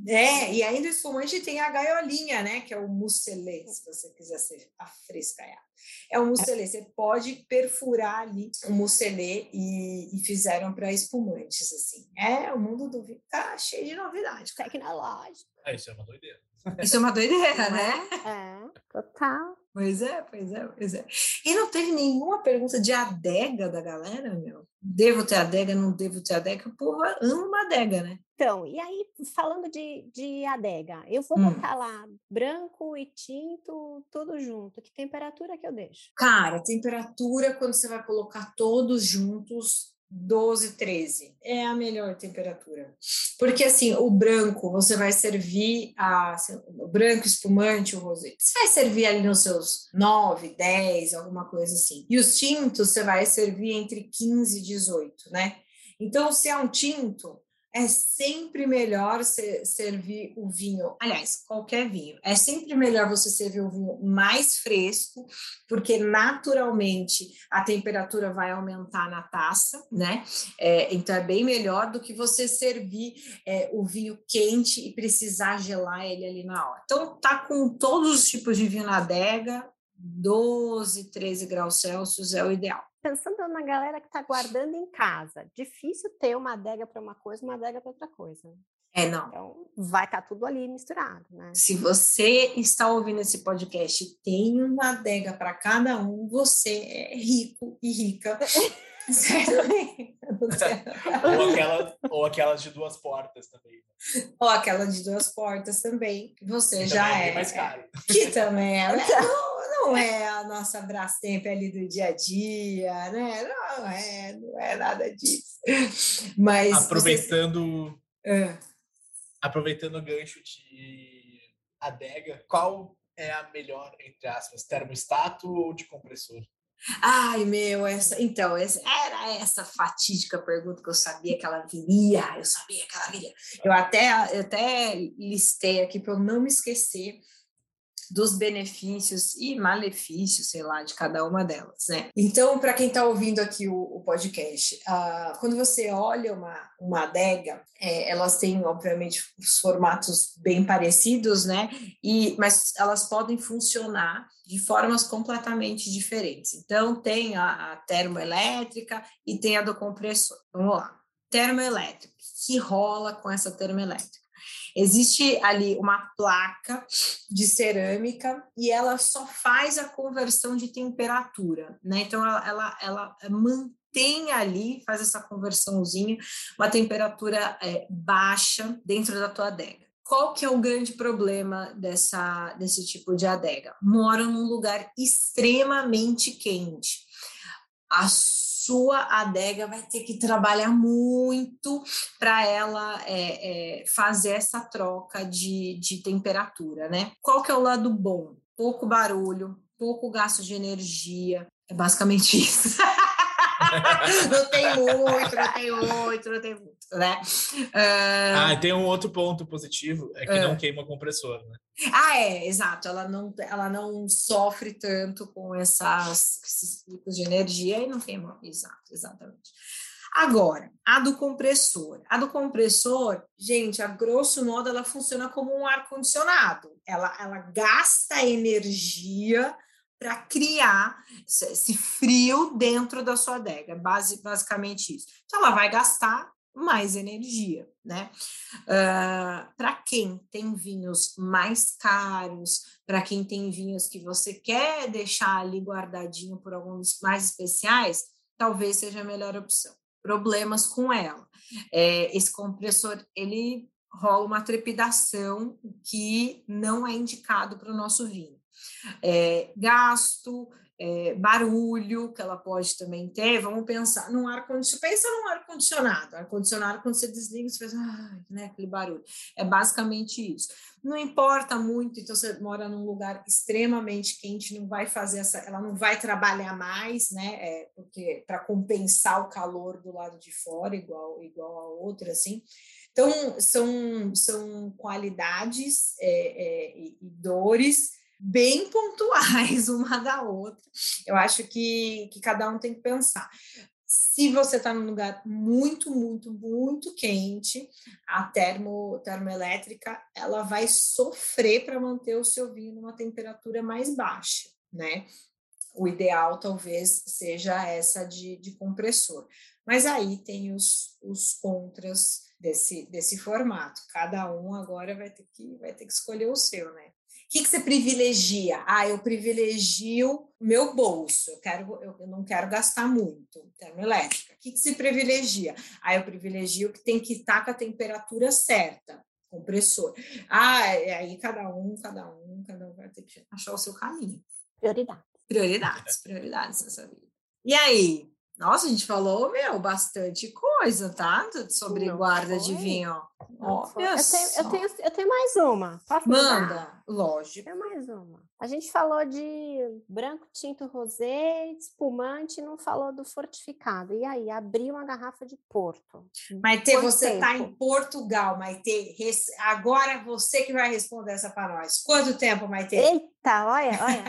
É, e ainda o espumante tem a gaiolinha, né? Que é o musselê, se você quiser ser afrescaiado. É um musselê, você pode perfurar ali o musselê e, e fizeram para espumantes, assim. É, o mundo do vinho tá cheio de novidade. Tecnológico. É, isso é uma doideira. Isso é uma doideira, né? É, total. Pois é, pois é, pois é. E não teve nenhuma pergunta de adega da galera, meu? Devo ter adega, não devo ter adega? O povo ama uma adega, né? Então, e aí, falando de, de adega, eu vou hum. botar lá branco e tinto, tudo junto. Que temperatura que eu deixo? Cara, temperatura, quando você vai colocar todos juntos, 12, 13 é a melhor temperatura. Porque assim, o branco você vai servir a o branco espumante, o rosé. Você vai servir ali nos seus 9, 10, alguma coisa assim. E os tintos você vai servir entre 15 e 18, né? Então, se é um tinto, é sempre melhor servir o vinho, aliás, qualquer vinho, é sempre melhor você servir o vinho mais fresco, porque naturalmente a temperatura vai aumentar na taça, né? É, então é bem melhor do que você servir é, o vinho quente e precisar gelar ele ali na hora. Então, tá com todos os tipos de vinho na adega, 12, 13 graus Celsius é o ideal pensando na galera que está guardando em casa, difícil ter uma adega para uma coisa, uma adega para outra coisa. Né? É, não. Então, vai estar tá tudo ali misturado, né? Se você está ouvindo esse podcast e tem uma adega para cada um, você é rico e rica. [LAUGHS] [LAUGHS] ou, aquela, ou aquelas de duas portas também. Né? Ou aquela de duas portas também. Você que já é. é mais caro. Que também é. Né? [LAUGHS] não é a nossa Brastemp ali do dia a dia, né? Não é, não é nada disso. Mas aproveitando você... aproveitando o gancho de adega, qual é a melhor entre aspas, termostato ou de compressor? Ai, meu, essa, então, essa, era essa fatídica pergunta que eu sabia que ela viria, eu sabia que ela viria. Eu até, eu até listei aqui para eu não me esquecer dos benefícios e malefícios, sei lá, de cada uma delas, né? Então, para quem está ouvindo aqui o, o podcast, uh, quando você olha uma, uma adega, é, elas têm, obviamente, os formatos bem parecidos, né? E, mas elas podem funcionar de formas completamente diferentes. Então, tem a, a termoelétrica e tem a do compressor. Vamos lá. Termoelétrica, que rola com essa termoelétrica? Existe ali uma placa de cerâmica e ela só faz a conversão de temperatura, né? Então ela, ela, ela mantém ali, faz essa conversãozinha, uma temperatura é, baixa dentro da tua adega. Qual que é o grande problema dessa, desse tipo de adega? Mora num lugar extremamente quente. Sua adega vai ter que trabalhar muito para ela é, é, fazer essa troca de, de temperatura, né? Qual que é o lado bom? Pouco barulho, pouco gasto de energia, é basicamente [LAUGHS] isso. [LAUGHS] não tem muito, não tem muito, não tem muito, né? Uh... Ah, tem um outro ponto positivo, é que uh... não queima compressor, né? Ah, é, exato. Ela não, ela não sofre tanto com essas, esses picos de energia e não queima. Exato, exatamente. Agora, a do compressor. A do compressor, gente, a grosso modo, ela funciona como um ar-condicionado. Ela, ela gasta energia para criar esse frio dentro da sua adega, base, basicamente isso. Então, ela vai gastar mais energia, né? Uh, para quem tem vinhos mais caros, para quem tem vinhos que você quer deixar ali guardadinho por alguns mais especiais, talvez seja a melhor opção. Problemas com ela. É, esse compressor, ele rola uma trepidação que não é indicado para o nosso vinho é, gasto, é, barulho que ela pode também ter. Vamos pensar num ar-condicionado. Pensa num ar-condicionado. Ar-condicionado, quando você desliga, você faz ah, né, aquele barulho. É basicamente isso. Não importa muito, então você mora num lugar extremamente quente, não vai fazer essa, ela não vai trabalhar mais, né? É, porque para compensar o calor do lado de fora, igual, igual a outra, assim. Então, são, são qualidades é, é, e dores bem pontuais [LAUGHS] uma da outra. Eu acho que, que cada um tem que pensar. Se você está num lugar muito, muito, muito quente, a termo, termoelétrica ela vai sofrer para manter o seu vinho numa temperatura mais baixa, né? O ideal talvez seja essa de, de compressor. Mas aí tem os, os contras desse, desse formato. Cada um agora vai ter que, vai ter que escolher o seu, né? O que, que você privilegia? Ah, eu privilegio meu bolso, eu, quero, eu, não quero gastar muito, termoelétrica. O que, que se privilegia? Ah, eu privilegio que tem que estar com a temperatura certa, compressor. Ah, aí cada um, cada um, cada um vai ter que achar o seu caminho. Prioridades. Prioridades, prioridades nessa vida. E aí, nossa, a gente falou, meu, bastante coisa, tá? Sobre Não guarda foi. de vinho. Eu, tenho, eu, tenho, eu tenho mais uma. Posso Manda, mudar? lógico. Eu tenho mais uma. A gente falou de branco, tinto, rosé, espumante, não falou do fortificado. E aí, abri uma garrafa de Porto. Maite, você está em Portugal, Maite. Agora você que vai responder essa para nós. Quanto tempo, Maite? Eita, olha, olha.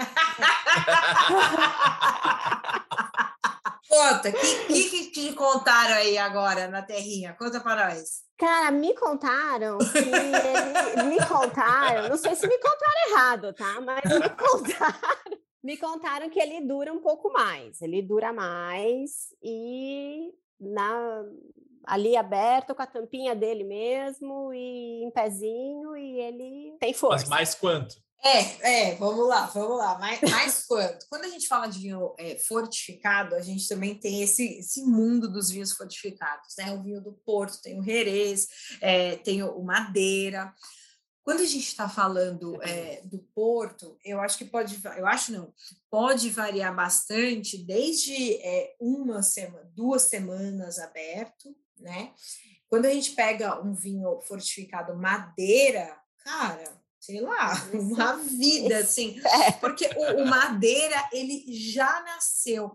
[LAUGHS] Conta, o que, que, que contaram aí agora na terrinha? Conta para nós. Cara, me contaram que ele, me contaram, não sei se me contaram errado, tá? Mas me [LAUGHS] contaram, me contaram que ele dura um pouco mais. Ele dura mais e na ali aberto com a tampinha dele mesmo e em pezinho e ele tem força. Mas mais quanto? É, é, vamos lá, vamos lá. Mais, mais quanto? Quando a gente fala de vinho é, fortificado, a gente também tem esse, esse mundo dos vinhos fortificados, né? O vinho do Porto, tem o Jerez, é, tem o Madeira. Quando a gente está falando é, do Porto, eu acho que pode, eu acho não, pode variar bastante, desde é, uma semana, duas semanas aberto, né? Quando a gente pega um vinho fortificado madeira, cara, sei lá, [LAUGHS] uma vida, assim. É. Porque o, o, Madeira, ele já nasceu.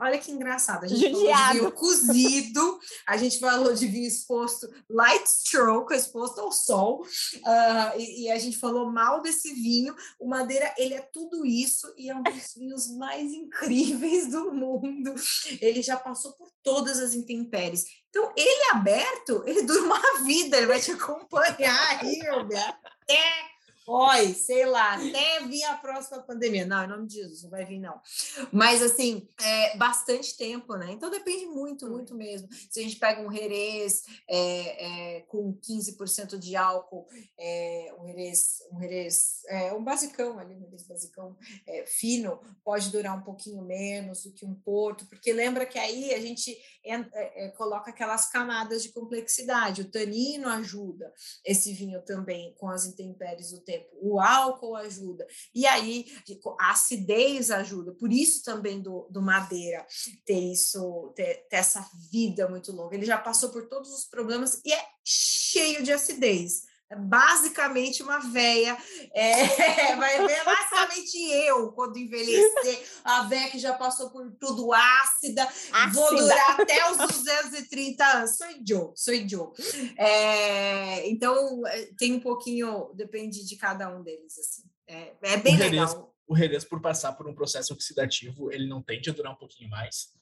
Olha que engraçado, a gente Judiado. falou de vinho [LAUGHS] cozido, a gente falou de vinho exposto light stroke, exposto ao sol, uh, e, e, a gente falou mal desse vinho. O Madeira, ele é tudo isso e é um dos vinhos mais incríveis do mundo. Ele já passou por todas as intempéries. Então, ele aberto, ele dura uma vida, ele vai te acompanhar aí, até Oi, sei lá, até vir a próxima pandemia. Não, em nome de Jesus, não vai vir, não. Mas, assim, é bastante tempo, né? Então, depende muito, muito mesmo. Se a gente pega um Jerez é, é, com 15% de álcool, é, um Jerez, um, Jerez é, um basicão ali, um Jerez basicão é, fino, pode durar um pouquinho menos do que um Porto, porque lembra que aí a gente coloca aquelas camadas de complexidade. O tanino ajuda esse vinho também com as intempéries do tempo tempo. O álcool ajuda. E aí, a acidez ajuda. Por isso também do, do Madeira ter isso, ter, ter essa vida muito longa. Ele já passou por todos os problemas e é cheio de acidez. É basicamente uma véia. É, [LAUGHS] vai ver basicamente eu quando envelhecer, a véia que já passou por tudo ácida, ácida. vou durar até os 230 anos. Sou Joe, sou Joe. É, então, é, tem um pouquinho, depende de cada um deles. Assim. É, é bem o legal. o Jerez, por passar por um processo oxidativo, ele não tende a durar um pouquinho mais.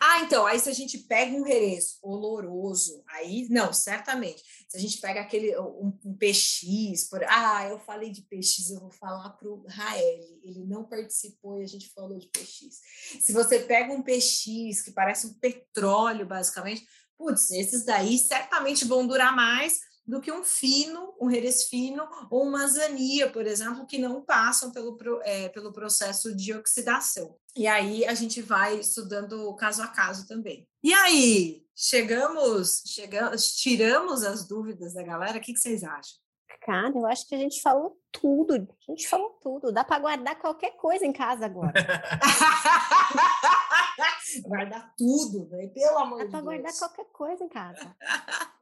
Ah, então, aí se a gente pega um Jerez oloroso, aí, não, certamente. Se a gente pega aquele, um, um PX, por, ah, eu falei de PX, eu vou falar para o Rael, ele não participou e a gente falou de PX. Se você pega um PX que parece um petróleo, basicamente, putz, esses daí certamente vão durar mais, do que um fino, um Jerez fino ou uma zania, por exemplo, que não passam pelo, é, pelo processo de oxidação. E aí a gente vai estudando caso a caso também. E aí, chegamos, chegamos tiramos as dúvidas da galera, o que, que vocês acham? Cara, eu acho que a gente falou tudo. A gente falou tudo. Dá para guardar qualquer coisa em casa agora. [LAUGHS] guardar tudo, né? pelo amor Dá de Deus. Dá para guardar qualquer coisa em casa. [LAUGHS]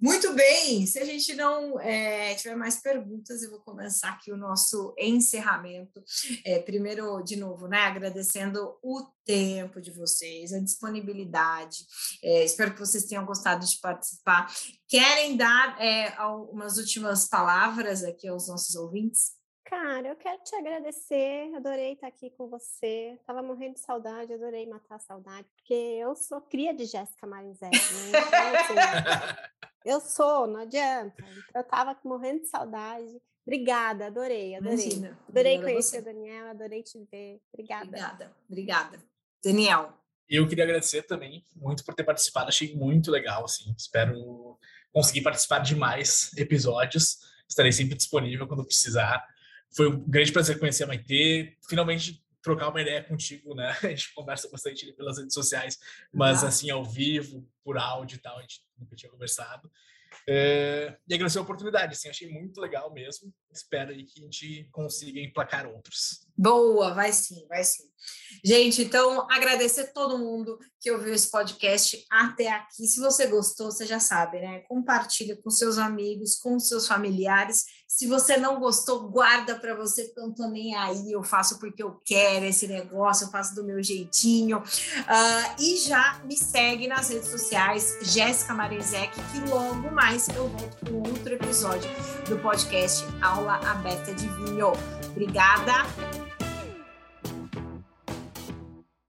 Muito bem, se a gente não é, tiver mais perguntas, eu vou começar aqui o nosso encerramento. É, primeiro, de novo, né, agradecendo o tempo de vocês, a disponibilidade. É, espero que vocês tenham gostado de participar. Querem dar é, algumas últimas palavras aqui aos nossos ouvintes? Cara, eu quero te agradecer, adorei estar aqui com você. Tava morrendo de saudade, adorei matar a saudade, porque eu sou cria de Jéssica Marinzete, né? Então, assim, eu sou, não adianta. Então, eu tava morrendo de saudade. Obrigada, adorei, adorei. Imagina, adorei conhecer o Daniel, adorei te ver. Obrigada. Obrigada, obrigada. Daniel. Eu queria agradecer também muito por ter participado, achei muito legal, assim. Espero conseguir participar de mais episódios. Estarei sempre disponível quando precisar foi um grande prazer conhecer a Maitê, finalmente trocar uma ideia contigo, né? [LAUGHS] A gente conversa bastante pelas redes sociais, mas ah. assim, ao vivo, por áudio e tal, a gente nunca tinha conversado. É, e agradecer a oportunidade, assim, achei muito legal mesmo. Espero aí que a gente consiga emplacar outros. Boa, vai sim, vai sim. Gente, então agradecer todo mundo que ouviu esse podcast até aqui. Se você gostou, você já sabe, né? Compartilha com seus amigos, com seus familiares. Se você não gostou, guarda para você, porque eu não tô nem aí. Eu faço porque eu quero esse negócio, eu faço do meu jeitinho. Uh, e já me segue nas redes sociais, Jéssica Marezek, que logo mais eu volto com outro episódio do podcast Aula Aberta de Vinho. Obrigada.